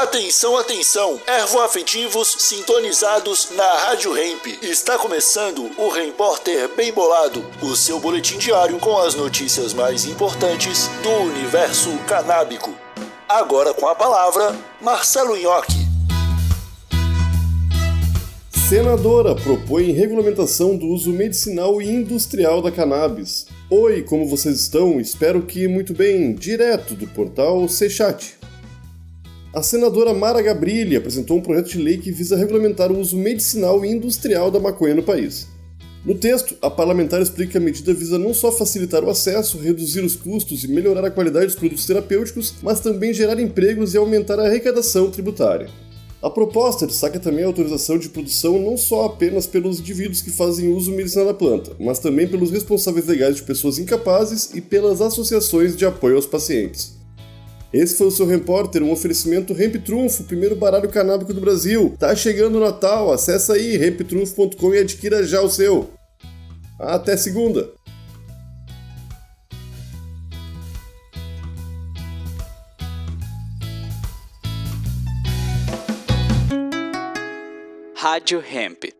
Atenção, atenção! Ervoafetivos sintonizados na Rádio Hemp. Está começando o Repórter Bem Bolado, o seu boletim diário com as notícias mais importantes do universo canábico. Agora com a palavra, Marcelo Nhoque. Senadora propõe regulamentação do uso medicinal e industrial da cannabis. Oi, como vocês estão? Espero que muito bem, direto do portal Sechat. A senadora Mara Gabrilli apresentou um projeto de lei que visa regulamentar o uso medicinal e industrial da maconha no país. No texto, a parlamentar explica que a medida visa não só facilitar o acesso, reduzir os custos e melhorar a qualidade dos produtos terapêuticos, mas também gerar empregos e aumentar a arrecadação tributária. A proposta destaca também a autorização de produção não só apenas pelos indivíduos que fazem uso medicinal da planta, mas também pelos responsáveis legais de pessoas incapazes e pelas associações de apoio aos pacientes. Esse foi o seu repórter, um oferecimento Ramp Trunfo, primeiro baralho canábico do Brasil. Tá chegando o Natal, acessa aí ramptrunfo.com e adquira já o seu. Até segunda! Rádio Hemp.